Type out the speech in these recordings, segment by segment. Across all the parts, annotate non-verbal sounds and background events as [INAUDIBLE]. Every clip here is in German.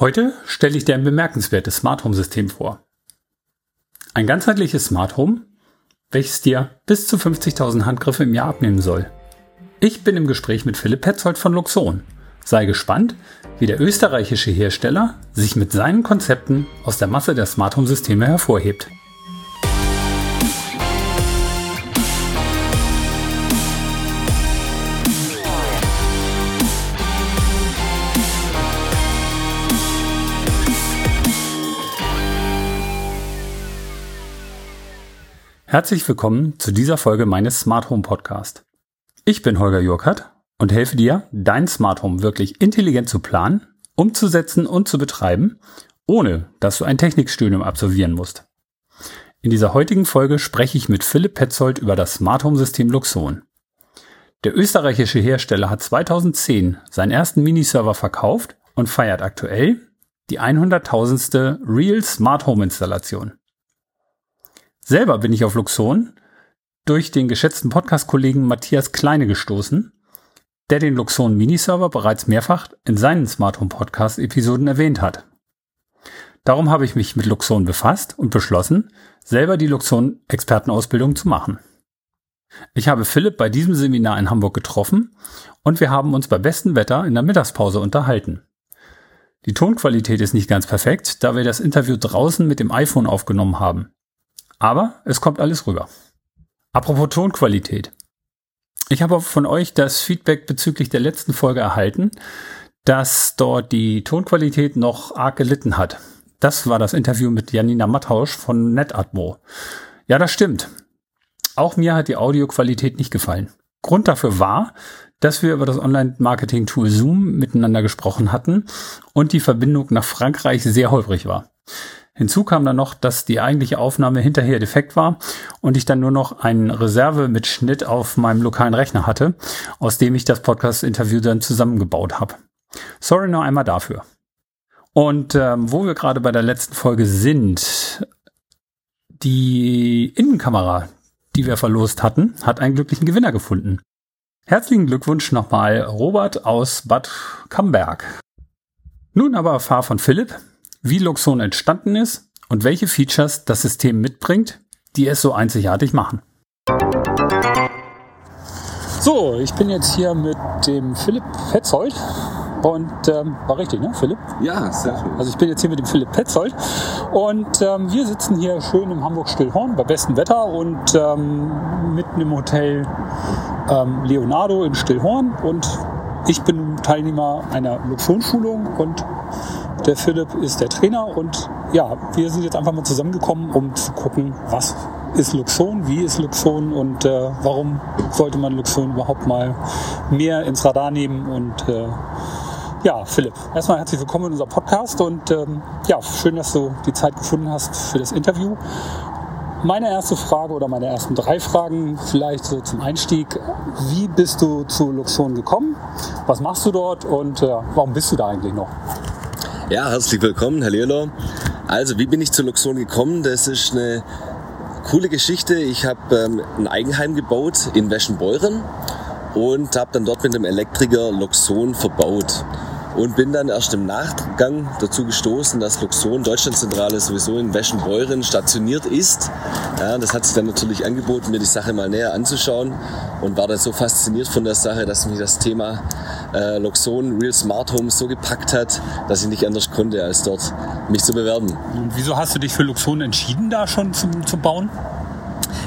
Heute stelle ich dir ein bemerkenswertes Smart Home System vor. Ein ganzheitliches Smart Home, welches dir bis zu 50.000 Handgriffe im Jahr abnehmen soll. Ich bin im Gespräch mit Philipp Petzold von Luxon. Sei gespannt, wie der österreichische Hersteller sich mit seinen Konzepten aus der Masse der Smart Home Systeme hervorhebt. Herzlich willkommen zu dieser Folge meines Smart Home Podcast. Ich bin Holger Jurkert und helfe dir, dein Smart Home wirklich intelligent zu planen, umzusetzen und zu betreiben, ohne dass du ein Technikstudium absolvieren musst. In dieser heutigen Folge spreche ich mit Philipp Petzold über das Smart Home System Luxon. Der österreichische Hersteller hat 2010 seinen ersten Miniserver verkauft und feiert aktuell die 100.000. Real Smart Home Installation. Selber bin ich auf Luxon durch den geschätzten Podcast-Kollegen Matthias Kleine gestoßen, der den Luxon Miniserver bereits mehrfach in seinen Smart Home Podcast Episoden erwähnt hat. Darum habe ich mich mit Luxon befasst und beschlossen, selber die Luxon Expertenausbildung zu machen. Ich habe Philipp bei diesem Seminar in Hamburg getroffen und wir haben uns bei bestem Wetter in der Mittagspause unterhalten. Die Tonqualität ist nicht ganz perfekt, da wir das Interview draußen mit dem iPhone aufgenommen haben. Aber es kommt alles rüber. Apropos Tonqualität. Ich habe von euch das Feedback bezüglich der letzten Folge erhalten, dass dort die Tonqualität noch arg gelitten hat. Das war das Interview mit Janina Mattausch von NetAtmo. Ja, das stimmt. Auch mir hat die Audioqualität nicht gefallen. Grund dafür war, dass wir über das Online-Marketing-Tool Zoom miteinander gesprochen hatten und die Verbindung nach Frankreich sehr holprig war. Hinzu kam dann noch, dass die eigentliche Aufnahme hinterher defekt war und ich dann nur noch einen Reserve mit Schnitt auf meinem lokalen Rechner hatte, aus dem ich das Podcast-Interview dann zusammengebaut habe. Sorry noch einmal dafür. Und ähm, wo wir gerade bei der letzten Folge sind, die Innenkamera, die wir verlost hatten, hat einen glücklichen Gewinner gefunden. Herzlichen Glückwunsch nochmal, Robert aus Bad Camberg. Nun aber erfahr von Philipp, wie Luxon entstanden ist und welche Features das System mitbringt, die es so einzigartig machen. So, ich bin jetzt hier mit dem Philipp Petzold. Und ähm, war richtig, ne, Philipp? Ja, sehr schön. Also ich bin jetzt hier mit dem Philipp Petzold und ähm, wir sitzen hier schön im Hamburg-Stillhorn bei bestem Wetter und ähm, mitten im Hotel ähm, Leonardo in Stillhorn und ich bin Teilnehmer einer Luxon-Schulung und der Philipp ist der Trainer und ja, wir sind jetzt einfach mal zusammengekommen, um zu gucken, was ist Luxon, wie ist Luxon und äh, warum sollte man Luxon überhaupt mal mehr ins Radar nehmen und äh, ja, Philipp, erstmal herzlich willkommen in unserem Podcast und ähm, ja, schön, dass du die Zeit gefunden hast für das Interview. Meine erste Frage oder meine ersten drei Fragen vielleicht so zum Einstieg. Wie bist du zu Luxon gekommen? Was machst du dort und äh, warum bist du da eigentlich noch? Ja, herzlich willkommen, Herr Lehler. Also, wie bin ich zu Luxon gekommen? Das ist eine coole Geschichte. Ich habe ähm, ein Eigenheim gebaut in Weschenbeuren und habe dann dort mit dem Elektriker Luxon verbaut und bin dann erst im Nachgang dazu gestoßen, dass Luxon Deutschlandzentrale sowieso in Weschenbeuren stationiert ist. Ja, das hat sich dann natürlich angeboten, mir die Sache mal näher anzuschauen und war dann so fasziniert von der Sache, dass mich das Thema äh, Luxon Real Smart Home so gepackt hat, dass ich nicht anders konnte, als dort mich zu bewerben. Und wieso hast du dich für Luxon entschieden, da schon zu, zu bauen?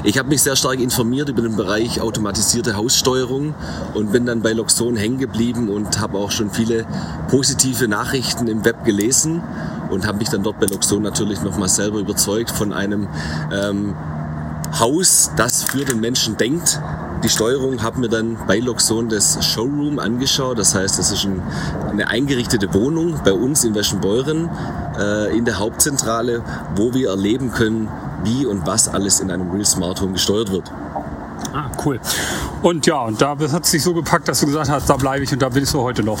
Ich habe mich sehr stark informiert über den Bereich automatisierte Haussteuerung und bin dann bei Luxon hängen geblieben und habe auch schon viele positive Nachrichten im Web gelesen und habe mich dann dort bei Luxon natürlich nochmal selber überzeugt von einem ähm, Haus, das für den Menschen denkt. Die Steuerung habe mir dann bei Luxon das Showroom angeschaut. Das heißt, das ist ein, eine eingerichtete Wohnung bei uns in Weschenbeuren äh, in der Hauptzentrale, wo wir erleben können, wie und was alles in einem Real Smart Home gesteuert wird. Ah, cool. Und ja, und da hat es sich so gepackt, dass du gesagt hast, da bleibe ich und da bist du heute noch.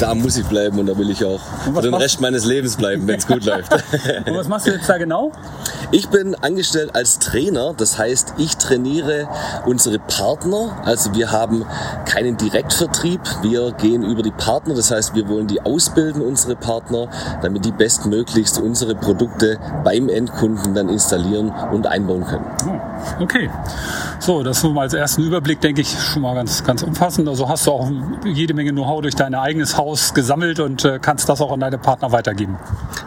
da muss ich bleiben und da will ich auch für den Rest meines Lebens bleiben, wenn es gut [LAUGHS] läuft. und was machst du jetzt da genau? Ich bin angestellt als Trainer, das heißt, ich trainiere unsere Partner. Also wir haben keinen Direktvertrieb, wir gehen über die Partner, das heißt, wir wollen die ausbilden, unsere Partner, damit die bestmöglichst unsere Produkte beim Endkunden dann installieren und einbauen können. Oh, okay. So, das so mal als ersten Überblick, denke ich, schon mal ganz, ganz umfassend. Also hast du auch jede Menge Know-how durch dein eigenes Haus gesammelt und äh, kannst das auch an deine Partner weitergeben.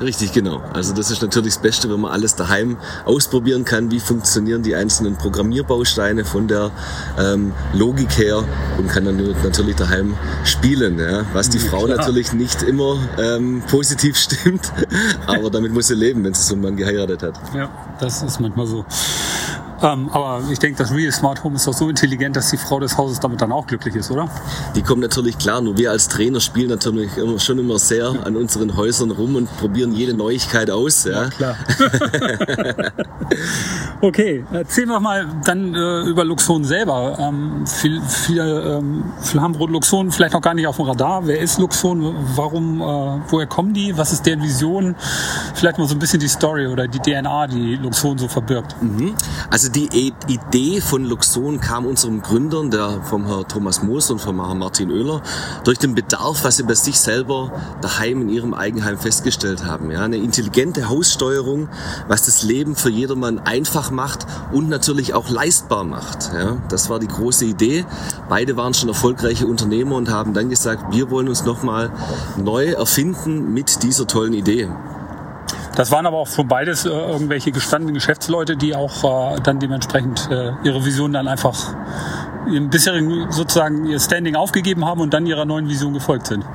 Richtig, genau. Also das ist natürlich das Beste, wenn man alles daheim ausprobieren kann, wie funktionieren die einzelnen Programmierbausteine von der ähm, Logik her und kann dann natürlich daheim spielen, ja? was die Frau Klar. natürlich nicht immer ähm, positiv [LAUGHS] stimmt, aber damit muss sie leben, wenn sie so einen Mann geheiratet hat. Ja, das ist manchmal so. Ähm, aber ich denke, das Real Smart Home ist doch so intelligent, dass die Frau des Hauses damit dann auch glücklich ist, oder? Die kommt natürlich klar. Nur wir als Trainer spielen natürlich immer, schon immer sehr an unseren Häusern rum und probieren jede Neuigkeit aus. Ja, ja klar. [LAUGHS] okay, erzähl doch mal dann äh, über Luxon selber. Ähm, viel, viel, ähm, viel haben Luxon vielleicht noch gar nicht auf dem Radar. Wer ist Luxon? Warum, äh, woher kommen die? Was ist deren Vision? Vielleicht mal so ein bisschen die Story oder die DNA, die Luxon so verbirgt. Mhm. Also die Idee von Luxon kam unserem Gründern, der vom Herrn Thomas Moos und vom Herrn Martin Oehler, durch den Bedarf, was sie bei sich selber daheim in ihrem Eigenheim festgestellt haben. Ja, eine intelligente Haussteuerung, was das Leben für jedermann einfach macht und natürlich auch leistbar macht. Ja, das war die große Idee. Beide waren schon erfolgreiche Unternehmer und haben dann gesagt, wir wollen uns nochmal neu erfinden mit dieser tollen Idee. Das waren aber auch von beides äh, irgendwelche gestandenen Geschäftsleute, die auch äh, dann dementsprechend äh, ihre Vision dann einfach im bisherigen sozusagen ihr Standing aufgegeben haben und dann ihrer neuen Vision gefolgt sind.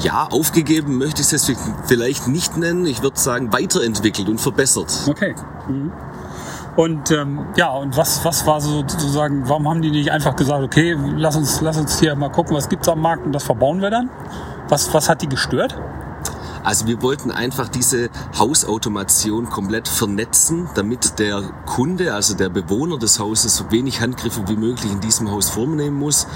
Ja, aufgegeben möchte ich es jetzt vielleicht nicht nennen. Ich würde sagen, weiterentwickelt und verbessert. Okay. Mhm. Und ähm, ja, und was, was war so sozusagen, warum haben die nicht einfach gesagt, okay, lass uns, lass uns hier mal gucken, was gibt's am Markt und das verbauen wir dann? Was, was hat die gestört? Also wir wollten einfach diese Hausautomation komplett vernetzen, damit der Kunde, also der Bewohner des Hauses, so wenig Handgriffe wie möglich in diesem Haus vornehmen muss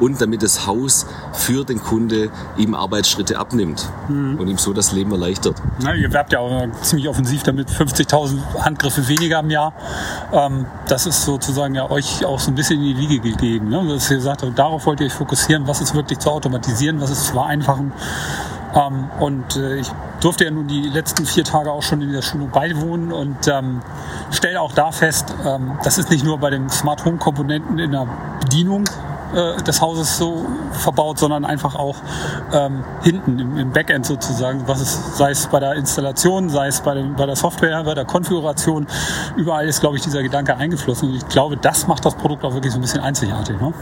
und damit das Haus für den Kunde ihm Arbeitsschritte abnimmt mhm. und ihm so das Leben erleichtert. Ja, ihr werbt ja auch ziemlich offensiv damit 50.000 Handgriffe weniger im Jahr. Ähm, das ist sozusagen ja euch auch so ein bisschen in die Wiege gegeben. Ne? Dass ihr gesagt habt, darauf wollt ihr euch fokussieren, was ist wirklich zu automatisieren, was ist zu vereinfachen. Ähm, und äh, ich durfte ja nun die letzten vier Tage auch schon in der Schulung beiwohnen und ähm, stelle auch da fest, ähm, das ist nicht nur bei den Smart Home Komponenten in der Bedienung äh, des Hauses so verbaut, sondern einfach auch ähm, hinten im, im, Backend sozusagen, was es, sei es bei der Installation, sei es bei, dem, bei der Software, bei der Konfiguration, überall ist, glaube ich, dieser Gedanke eingeflossen. Und ich glaube, das macht das Produkt auch wirklich so ein bisschen einzigartig. Ne?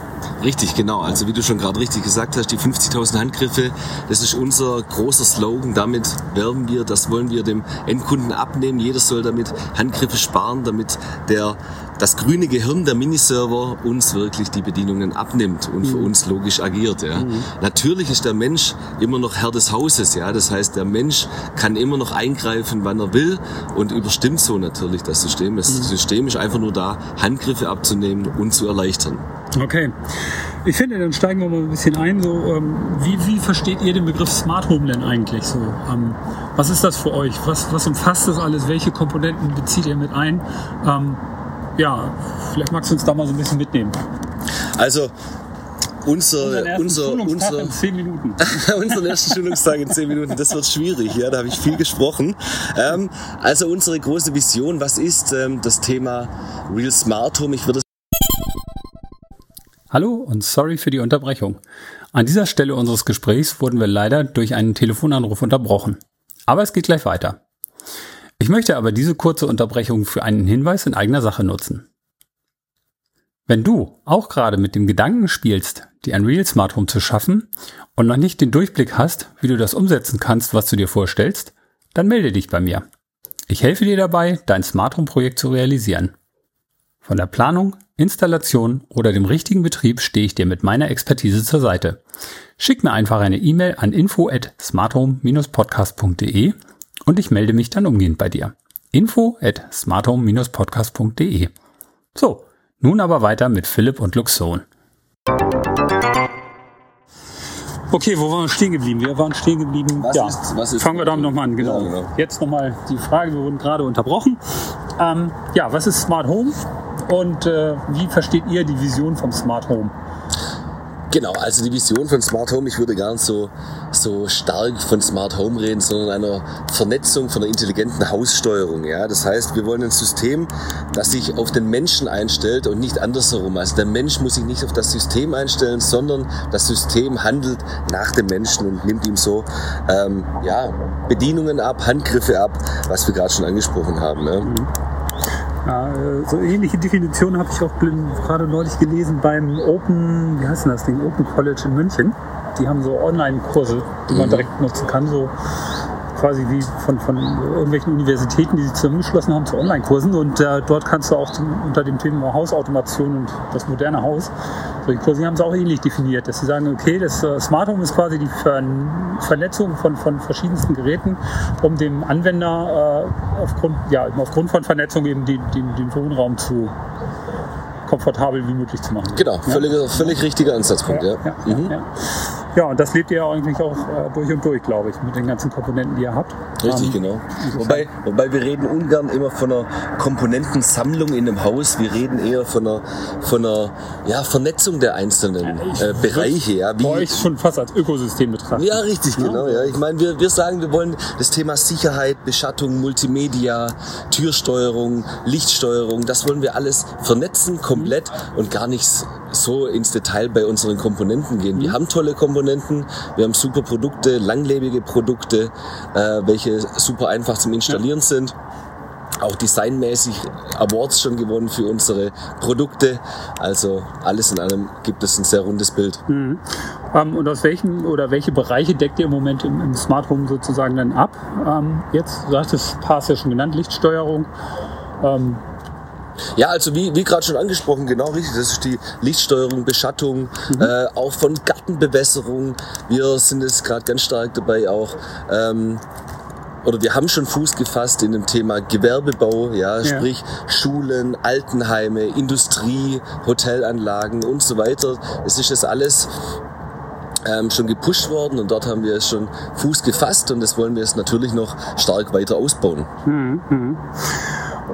Richtig, genau. Also wie du schon gerade richtig gesagt hast, die 50.000 Handgriffe, das ist unser großer Slogan. Damit werben wir, das wollen wir dem Endkunden abnehmen. Jeder soll damit Handgriffe sparen, damit der das grüne Gehirn der Miniserver uns wirklich die Bedienungen abnimmt und für mhm. uns logisch agiert. Ja. Mhm. Natürlich ist der Mensch immer noch Herr des Hauses. Ja. Das heißt, der Mensch kann immer noch eingreifen, wann er will und überstimmt so natürlich das System. Das mhm. System ist einfach nur da, Handgriffe abzunehmen und zu erleichtern. Okay. Ich finde, dann steigen wir mal ein bisschen ein. So, ähm, wie, wie versteht ihr den Begriff Smart Home denn eigentlich so? Ähm, was ist das für euch? Was, was umfasst das alles? Welche Komponenten bezieht ihr mit ein? Ähm, ja, vielleicht magst du uns da mal so ein bisschen mitnehmen. Also unser, unser, unser, in zehn Minuten. [LAUGHS] unseren ersten Schulungstag in zehn Minuten, das wird schwierig, ja, da habe ich viel gesprochen. Ähm, also unsere große Vision, was ist ähm, das Thema Real Smart Home? Ich würde Hallo und sorry für die Unterbrechung. An dieser Stelle unseres Gesprächs wurden wir leider durch einen Telefonanruf unterbrochen. Aber es geht gleich weiter. Ich möchte aber diese kurze Unterbrechung für einen Hinweis in eigener Sache nutzen. Wenn du auch gerade mit dem Gedanken spielst, dir ein Real Smart Home zu schaffen und noch nicht den Durchblick hast, wie du das umsetzen kannst, was du dir vorstellst, dann melde dich bei mir. Ich helfe dir dabei, dein Smart Home Projekt zu realisieren. Von der Planung, Installation oder dem richtigen Betrieb stehe ich dir mit meiner Expertise zur Seite. Schick mir einfach eine E-Mail an info at smarthome-podcast.de und ich melde mich dann umgehend bei dir. Info at smarthome-podcast.de. So, nun aber weiter mit Philipp und Luxon. Okay, wo waren wir stehen geblieben? Wir waren stehen geblieben. Was ja, ist- was ist- fangen wir damit nochmal an. Genau. Ja, genau. Jetzt nochmal die Frage, wir wurden gerade unterbrochen. Ähm, ja, was ist Smart Home und äh, wie versteht ihr die Vision vom Smart Home? Genau, also die Vision von Smart Home, ich würde gar nicht so, so stark von Smart Home reden, sondern einer Vernetzung, von einer intelligenten Haussteuerung. Ja? Das heißt, wir wollen ein System, das sich auf den Menschen einstellt und nicht andersherum. Also der Mensch muss sich nicht auf das System einstellen, sondern das System handelt nach dem Menschen und nimmt ihm so ähm, ja, Bedienungen ab, Handgriffe ab, was wir gerade schon angesprochen haben. Ja? Ja, äh, so ähnliche Definitionen habe ich auch gerade neulich gelesen beim Open, wie heißt denn das Ding, Open College in München. Die haben so Online-Kurse, die man direkt nutzen kann, so quasi wie von, von irgendwelchen Universitäten, die sich zusammengeschlossen haben zu Online-Kursen. Und äh, dort kannst du auch zum, unter dem Thema Hausautomation und das moderne Haus, solche Kurse, haben sie auch ähnlich definiert, dass sie sagen, okay, das äh, Smart Home ist quasi die Ver Vernetzung von, von verschiedensten Geräten, um dem Anwender äh, aufgrund, ja, aufgrund von Vernetzung eben den, den, den Wohnraum zu komfortabel wie möglich zu machen. Genau, völlig, völlig richtiger Ansatzpunkt. Ja, Ja, Mhm. Ja, ja. ja, und das lebt ihr ja eigentlich auch äh, durch und durch, glaube ich, mit den ganzen Komponenten, die ihr habt. Richtig, Ähm, genau. Wobei, wobei wir reden ungern immer von einer Komponentensammlung in einem Haus. Wir reden eher von einer, von einer ja, Vernetzung der einzelnen äh, Bereiche. Ja, Bei euch schon fast als Ökosystem betrachten. ja, richtig, genau. Ja. Ich meine, wir, wir sagen, wir wollen das Thema Sicherheit, Beschattung, Multimedia, Türsteuerung, Lichtsteuerung, das wollen wir alles vernetzen, komplett und gar nicht so ins Detail bei unseren Komponenten gehen. Wir haben tolle Komponenten, wir haben super Produkte, langlebige Produkte, äh, welche super einfach zum Installieren sind auch designmäßig Awards schon gewonnen für unsere Produkte. Also alles in allem gibt es ein sehr rundes Bild. Ähm, und aus welchen oder welche Bereiche deckt ihr im Moment im, im Smart Home sozusagen dann ab? Ähm, jetzt, du hast das paar ja schon genannt, Lichtsteuerung. Ähm, Ja, also wie, wie gerade schon angesprochen, genau richtig. Das ist die Lichtsteuerung, Beschattung, äh, auch von Gartenbewässerung. Wir sind jetzt gerade ganz stark dabei auch. Ähm, oder wir haben schon Fuß gefasst in dem Thema Gewerbebau, ja, Ja. sprich Schulen, Altenheime, Industrie, Hotelanlagen und so weiter. Es ist das alles ähm, schon gepusht worden und dort haben wir es schon Fuß gefasst und das wollen wir jetzt natürlich noch stark weiter ausbauen.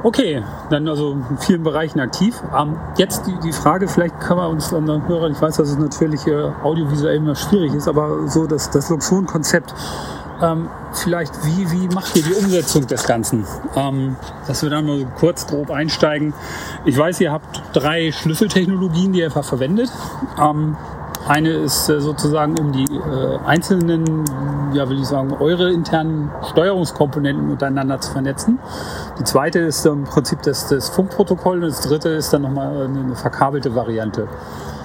Okay, dann also in vielen Bereichen aktiv. Ähm, jetzt die, die Frage, vielleicht kann man uns an den Hörern, ich weiß, dass es natürlich äh, audiovisuell immer schwierig ist, aber so das, das Luxon-Konzept, ähm, vielleicht wie, wie macht ihr die Umsetzung des Ganzen? Ähm, dass wir da mal kurz grob einsteigen. Ich weiß, ihr habt drei Schlüsseltechnologien, die ihr einfach verwendet. Ähm, eine ist äh, sozusagen, um die äh, einzelnen, ja will ich sagen, eure internen Steuerungskomponenten untereinander zu vernetzen. Die zweite ist im Prinzip das, das Funkprotokoll und das dritte ist dann nochmal eine, eine verkabelte Variante.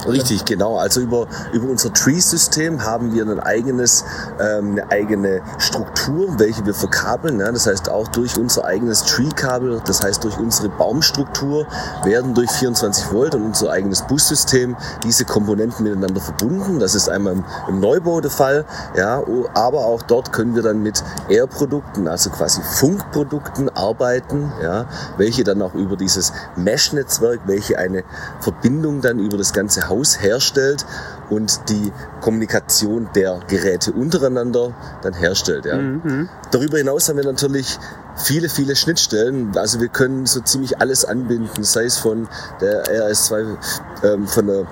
Richtig, genau. Also über, über unser Tree-System haben wir ein eigenes, ähm, eine eigene Struktur, welche wir verkabeln. Ja. Das heißt, auch durch unser eigenes Tree-Kabel, das heißt durch unsere Baumstruktur, werden durch 24 Volt und unser eigenes Bussystem diese Komponenten miteinander verbunden. Das ist einmal im, im Neubau der Fall. Ja. Aber auch dort können wir dann mit Air-Produkten, also quasi Funkprodukten arbeiten, ja, welche dann auch über dieses Mesh-Netzwerk, welche eine Verbindung dann über das ganze Haus herstellt und die Kommunikation der Geräte untereinander dann herstellt. Ja. Darüber hinaus haben wir natürlich viele, viele Schnittstellen. Also wir können so ziemlich alles anbinden, sei es von der RS2, ähm, von der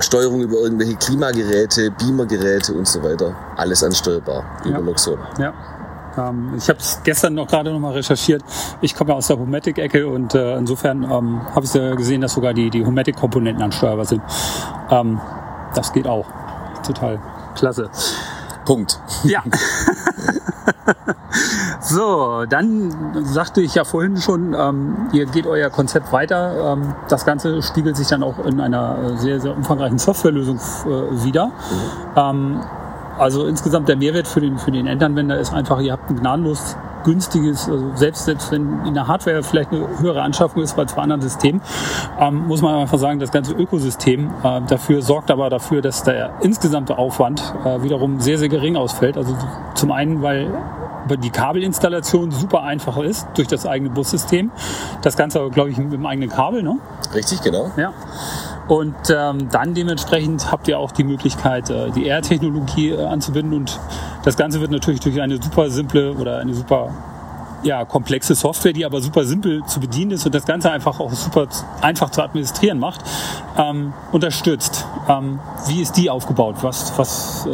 Steuerung über irgendwelche Klimageräte, Beamergeräte und so weiter. Alles ansteuerbar über Ja. Loxon. Ja. Ähm, ich habe es gestern noch gerade noch mal recherchiert. Ich komme ja aus der Homatic-Ecke und äh, insofern ähm, habe ich gesehen, dass sogar die, die Homatic-Komponenten ansteuerbar sind. Ähm, das geht auch. Total klasse. Punkt. Ja. [LAUGHS] so, dann sagte ich ja vorhin schon, ähm, ihr geht euer Konzept weiter. Ähm, das Ganze spiegelt sich dann auch in einer äh, sehr, sehr umfangreichen Softwarelösung äh, wieder. Ähm, also insgesamt der Mehrwert für den, für den Endanwender ist einfach, ihr habt ein gnadenlos günstiges, also selbst, selbst wenn in der Hardware vielleicht eine höhere Anschaffung ist als bei anderen Systemen, ähm, muss man einfach sagen, das ganze Ökosystem äh, dafür sorgt aber dafür, dass der insgesamte Aufwand äh, wiederum sehr, sehr gering ausfällt. Also zum einen, weil die Kabelinstallation super einfach ist durch das eigene Bussystem. Das Ganze, glaube ich, mit dem eigenen Kabel, ne? Richtig, genau. Ja. Und ähm, dann dementsprechend habt ihr auch die Möglichkeit, äh, die R-Technologie äh, anzubinden. Und das Ganze wird natürlich durch eine super simple oder eine super ja, komplexe Software, die aber super simpel zu bedienen ist und das Ganze einfach auch super einfach zu administrieren macht, ähm, unterstützt. Ähm, wie ist die aufgebaut? Was, was äh,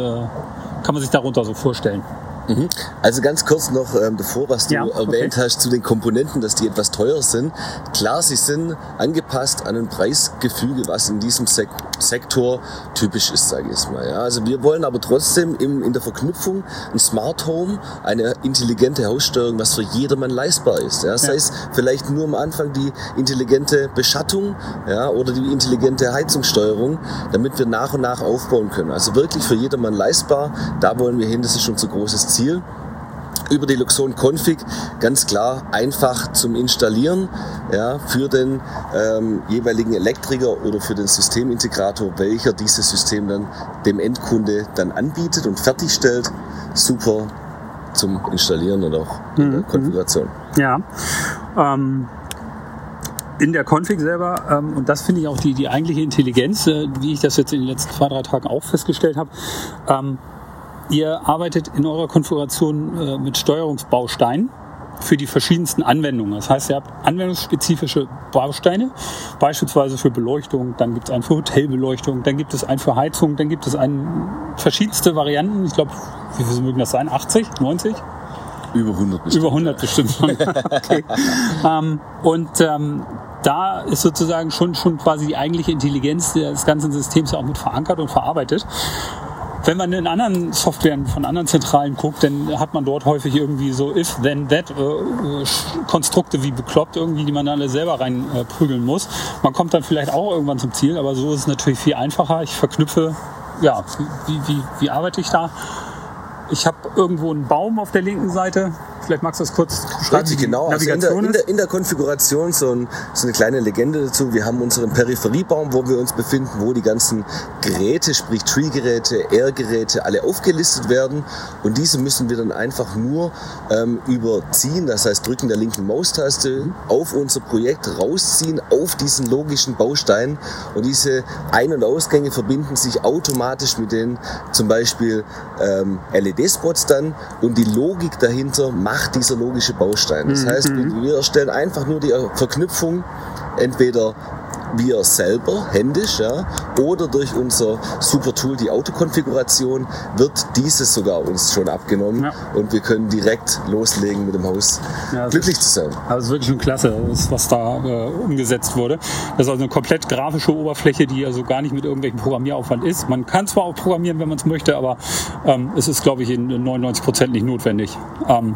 kann man sich darunter so vorstellen? Mhm. Also ganz kurz noch ähm, davor, was du Ja, okay. erwähnt hast zu den Komponenten, dass die etwas teurer sind. Klar, sie sind angepasst an ein Preisgefüge, was in diesem Sek Sektor typisch ist, sage ich jetzt mal. Ja. Also wir wollen aber trotzdem im, in der Verknüpfung ein Smart Home, eine intelligente Haussteuerung, was für jedermann leistbar ist. Ja. Sei Ja. es vielleicht nur am Anfang die intelligente Beschattung ja, oder die intelligente Heizungssteuerung, damit wir nach und nach aufbauen können. Also wirklich für jedermann leistbar. Da wollen wir hin, das ist unser großes Ziel über die Luxon Config ganz klar einfach zum Installieren ja, für den ähm, jeweiligen Elektriker oder für den Systemintegrator, welcher dieses System dann dem Endkunde dann anbietet und fertigstellt. Super zum Installieren und auch in der Konfiguration. Ja. Ähm, in der Config selber, ähm, und das finde ich auch die, die eigentliche Intelligenz, äh, wie ich das jetzt in den letzten zwei, drei Tagen auch festgestellt habe, ähm, ihr arbeitet in eurer Konfiguration äh, mit Steuerungsbausteinen für die verschiedensten Anwendungen. Das heißt, ihr habt anwendungsspezifische Bausteine, beispielsweise für Beleuchtung, dann gibt es einen für Hotelbeleuchtung, dann gibt es einen für Heizung, dann gibt es einen verschiedenste Varianten. Ich glaube, wie viel mögen das sein? 80, 90? Über 100 bestimmt. Über 100 bestimmt schon. [LAUGHS] okay. ähm, und ähm, da ist sozusagen schon, schon quasi die eigentliche Intelligenz des ganzen Systems ja auch mit verankert und verarbeitet. Wenn man in anderen Softwaren von anderen Zentralen guckt, dann hat man dort häufig irgendwie so if, then, that äh, äh, Konstrukte wie bekloppt irgendwie, die man dann alle selber rein äh, muss. Man kommt dann vielleicht auch irgendwann zum Ziel, aber so ist es natürlich viel einfacher. Ich verknüpfe, ja, wie, wie, wie arbeite ich da? Ich habe irgendwo einen Baum auf der linken Seite. Vielleicht magst du das kurz beschreiben, Richtig, genau. Also in, der, in, der, in der Konfiguration so, ein, so eine kleine Legende dazu. Wir haben unseren Peripheriebaum, wo wir uns befinden, wo die ganzen Geräte, sprich Tree-Geräte, Air-Geräte, alle aufgelistet werden. Und diese müssen wir dann einfach nur ähm, überziehen, das heißt drücken der linken Maustaste auf unser Projekt rausziehen, auf diesen logischen Baustein. Und diese Ein- und Ausgänge verbinden sich automatisch mit den zum Beispiel ähm, LED-Spots dann. Und die Logik dahinter macht dieser logische Baustein. Das heißt, wir erstellen einfach nur die Verknüpfung entweder wir selber händisch ja, oder durch unser super Tool, die Autokonfiguration, wird dieses sogar uns schon abgenommen Ja. und wir können direkt loslegen mit dem Haus Ja, glücklich zu sein. Also ist wirklich schon klasse, was da äh, umgesetzt wurde. Das ist also eine komplett grafische Oberfläche, die also gar nicht mit irgendwelchem Programmieraufwand ist. Man kann zwar auch programmieren, wenn man es möchte, aber ähm, es ist, glaube ich, in 99 Prozent nicht notwendig. Ähm,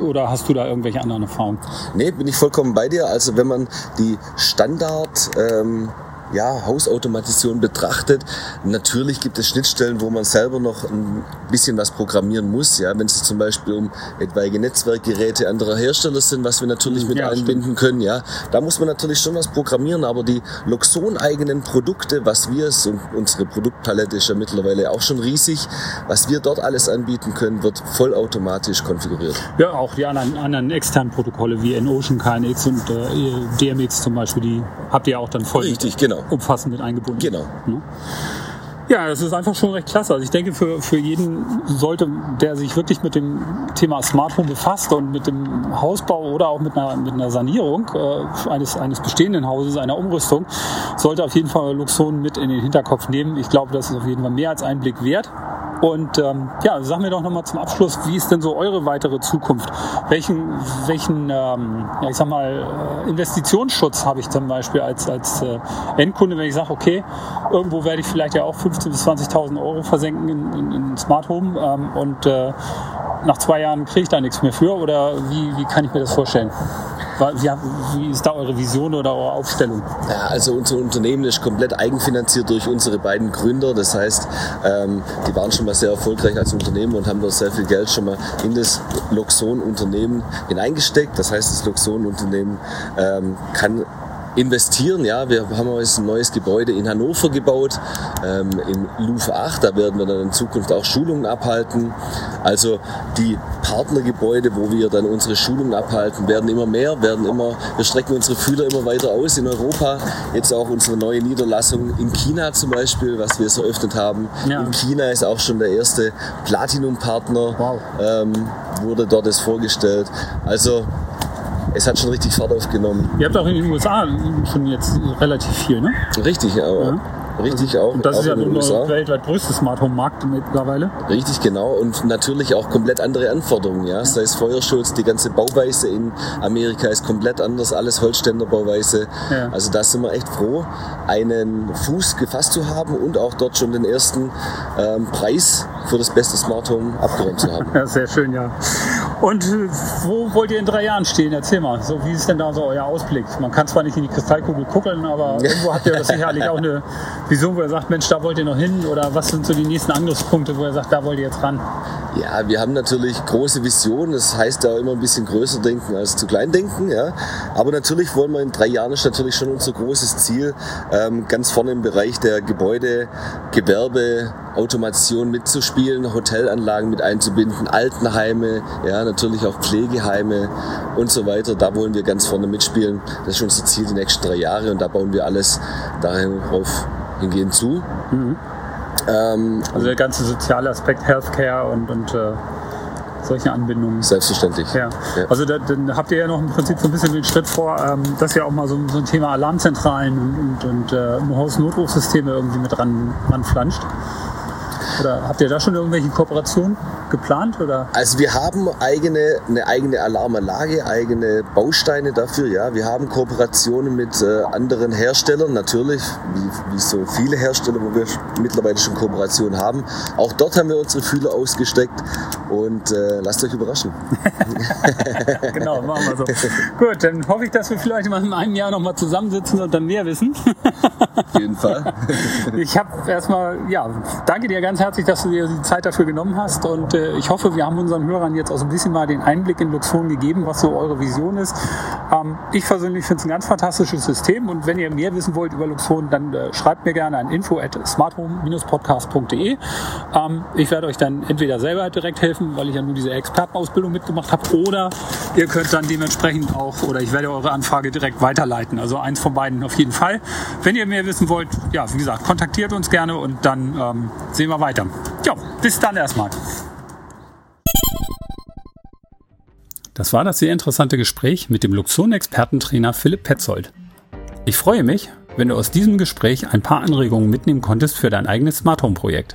oder hast du da irgendwelche anderen Erfahrungen? Nee, bin ich vollkommen bei dir. Also wenn man die Standard ähm, ja, Hausautomation betrachtet, natürlich gibt es Schnittstellen, wo man selber noch ein bisschen was programmieren muss. Ja, wenn es zum Beispiel um etwaige Netzwerkgeräte anderer Hersteller sind, was wir natürlich mit Ja, einbinden können. Ja, da muss man natürlich schon was programmieren, aber die Luxon-eigenen Produkte, was wir es und unsere Produktpalette ist ja mittlerweile auch schon riesig, was wir dort alles anbieten können, wird vollautomatisch konfiguriert. Ja, auch die anderen, anderen externen Protokolle wie N-Ocean, KNX und äh, DMX zum Beispiel, die habt ihr auch dann voll Richtig, genau. Umfassend mit eingebunden. Genau. Ne? Ja, das ist einfach schon recht klasse. Also ich denke, für, für jeden sollte, der sich wirklich mit dem Thema Smart Home befasst und mit dem Hausbau oder auch mit einer, mit einer Sanierung äh, eines, eines bestehenden Hauses, einer Umrüstung, sollte auf jeden Fall Luxon mit in den Hinterkopf nehmen. Ich glaube, das ist auf jeden Fall mehr als einen Blick wert. Und ähm, ja, sag mir doch nochmal zum Abschluss, wie ist denn so eure weitere Zukunft? Welchen, welchen ähm, ja, ich sag mal, äh, Investitionsschutz habe ich zum Beispiel als, als äh, Endkunde, wenn ich sage, okay, irgendwo werde ich vielleicht ja auch 15.000 bis 20.000 Euro versenken in, in, in Smart Home ähm, und äh, nach zwei Jahren kriege ich da nichts mehr für oder wie, wie kann ich mir das vorstellen? Wie ist da eure Vision oder eure Aufstellung? Ja, also unser Unternehmen ist komplett eigenfinanziert durch unsere beiden Gründer. Das heißt, ähm, die waren schon mal sehr erfolgreich als Unternehmen und haben da sehr viel Geld schon mal in das Luxon-Unternehmen hineingesteckt. Das heißt, das Luxon-Unternehmen ähm, kann investieren. Ja, wir haben jetzt ein neues Gebäude in Hannover gebaut, ähm, im Louvre 8. Da werden wir dann in Zukunft auch Schulungen abhalten. Also die Partnergebäude, wo wir dann unsere Schulungen abhalten, werden immer mehr, werden immer, wir strecken unsere Fühler immer weiter aus in Europa. Jetzt auch unsere neue Niederlassung in China zum Beispiel, was wir es eröffnet haben. Ja. In China ist auch schon der erste Platinum-Partner, wow. ähm, wurde dort es vorgestellt. Also es hat schon richtig Fahrt aufgenommen. Ihr habt auch in den USA schon jetzt relativ viel, ne? Richtig, aber ja. Richtig auch. Und das auch ist ja nun weltweit größte Smart Home Markt mittlerweile. Richtig, genau. Und natürlich auch komplett andere Anforderungen. Ja? Sei es Feuerschutz, die ganze Bauweise in Amerika ist komplett anders, alles Holzständer Bauweise. Ja. Also da sind wir echt froh, einen Fuß gefasst zu haben und auch dort schon den ersten ähm, Preis für das beste Smart Home abgeräumt zu haben. [LAUGHS] Ja, sehr schön, ja. Und äh, wo wollt ihr in drei Jahren stehen? Erzähl mal, so, wie ist denn da so euer Ausblick? Man kann zwar nicht in die Kristallkugel gucken, aber irgendwo habt ihr sicherlich auch eine Vision, wo ihr sagt, Mensch, da wollt ihr noch hin? Oder was sind so die nächsten Angriffspunkte, wo ihr sagt, da wollt ihr jetzt ran? Ja, wir haben natürlich große Visionen. Das heißt ja immer ein bisschen größer denken als zu klein denken. Ja. Aber natürlich wollen wir in drei Jahren ist natürlich schon unser großes Ziel, ähm, ganz vorne im Bereich der Gebäude, Gewerbe, Automation mitzuspielen, Hotelanlagen mit einzubinden, Altenheime, ja, natürlich auch Pflegeheime und so weiter. Da wollen wir ganz vorne mitspielen. Das ist unser Ziel die nächsten drei Jahre und da bauen wir alles darauf hingehend zu. Mhm. Ähm, also der ganze soziale Aspekt Healthcare und, und äh, solche Anbindungen. Selbstverständlich. Ja. ja. Also da, dann habt ihr ja noch im Prinzip so ein bisschen den Schritt vor, ähm, dass ihr auch mal so, so ein Thema Alarmzentralen und, und, und äh, Haus-Notrufsysteme irgendwie mit ran, ranflanscht. Oder habt ihr da schon irgendwelche Kooperationen geplant? Oder? Also wir haben eigene, eine eigene Alarmanlage, eigene Bausteine dafür. Ja, wir haben Kooperationen mit äh, anderen Herstellern, natürlich, wie, wie, so viele Hersteller, wo wir mittlerweile schon Kooperationen haben. Auch dort haben wir unsere Fühler ausgesteckt und äh, lasst euch überraschen. [LAUGHS] [LAUGHS] genau, machen wir so. Gut, dann hoffe ich, dass wir vielleicht mal in einem Jahr nochmal zusammensitzen und dann mehr wissen. Auf jeden Fall. [LAUGHS] ich habe erstmal, ja, danke dir ganz herzlich, dass du dir die Zeit dafür genommen hast und äh, ich hoffe, wir haben unseren Hörern jetzt auch so ein bisschen mal den Einblick in Luxon gegeben, was so eure Vision ist. Ähm, ich persönlich finde es ein ganz fantastisches System und wenn ihr mehr wissen wollt über Luxon, dann äh, schreibt mir gerne an info at smarthome-podcast.de. Ähm, ich werde euch dann entweder selber direkt helfen, weil ich ja nur diese Expertenausbildung mitgemacht habe, oder ihr könnt dann dementsprechend auch, oder ich werde eure Anfrage direkt weiterleiten. Also eins von beiden auf jeden Fall. Wenn ihr mehr wissen wollt, ja, wie gesagt, kontaktiert uns gerne und dann ähm, sehen wir weiter. Ja, bis dann erstmal. Das war das sehr interessante Gespräch mit dem Luxon-Expertentrainer Philipp Petzold. Ich freue mich, wenn du aus diesem Gespräch ein paar Anregungen mitnehmen konntest für dein eigenes Smart Home Projekt.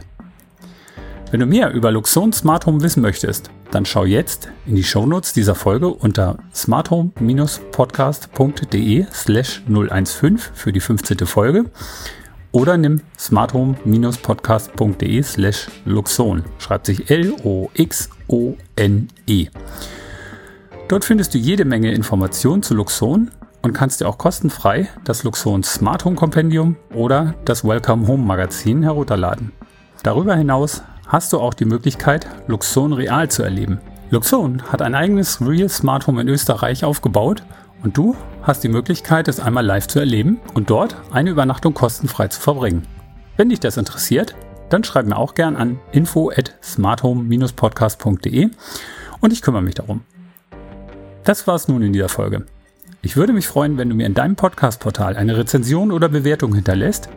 Wenn du mehr über Luxon Smart Home wissen möchtest, dann schau jetzt in die Shownotes dieser Folge unter smarthome-podcast.de slash 015 für die 15. Folge oder nimm smarthome-podcast.de slash Luxon. Schreibt sich L-O-X-O-N-E. Dort findest du jede Menge Informationen zu Luxon und kannst dir auch kostenfrei das Luxon Smart Home Kompendium oder das Welcome Home Magazin herunterladen. Darüber hinaus hast du auch die Möglichkeit, Luxon real zu erleben. Luxon hat ein eigenes Real Smart Home in Österreich aufgebaut und du hast die Möglichkeit, es einmal live zu erleben und dort eine Übernachtung kostenfrei zu verbringen. Wenn dich das interessiert, dann schreib mir auch gern an info at smarthome-podcast.de und ich kümmere mich darum. Das war's nun in dieser Folge. Ich würde mich freuen, wenn du mir in deinem Podcast-Portal eine Rezension oder Bewertung hinterlässt,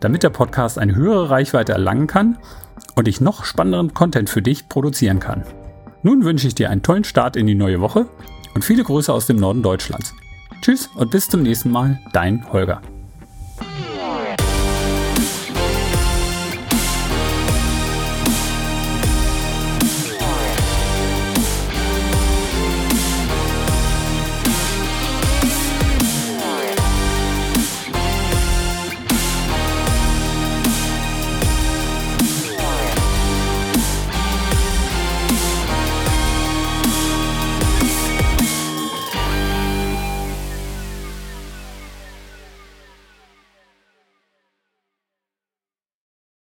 damit der Podcast eine höhere Reichweite erlangen kann und ich noch spannenderen Content für dich produzieren kann. Nun wünsche ich dir einen tollen Start in die neue Woche und viele Grüße aus dem Norden Deutschlands. Tschüss und bis zum nächsten Mal, dein Holger.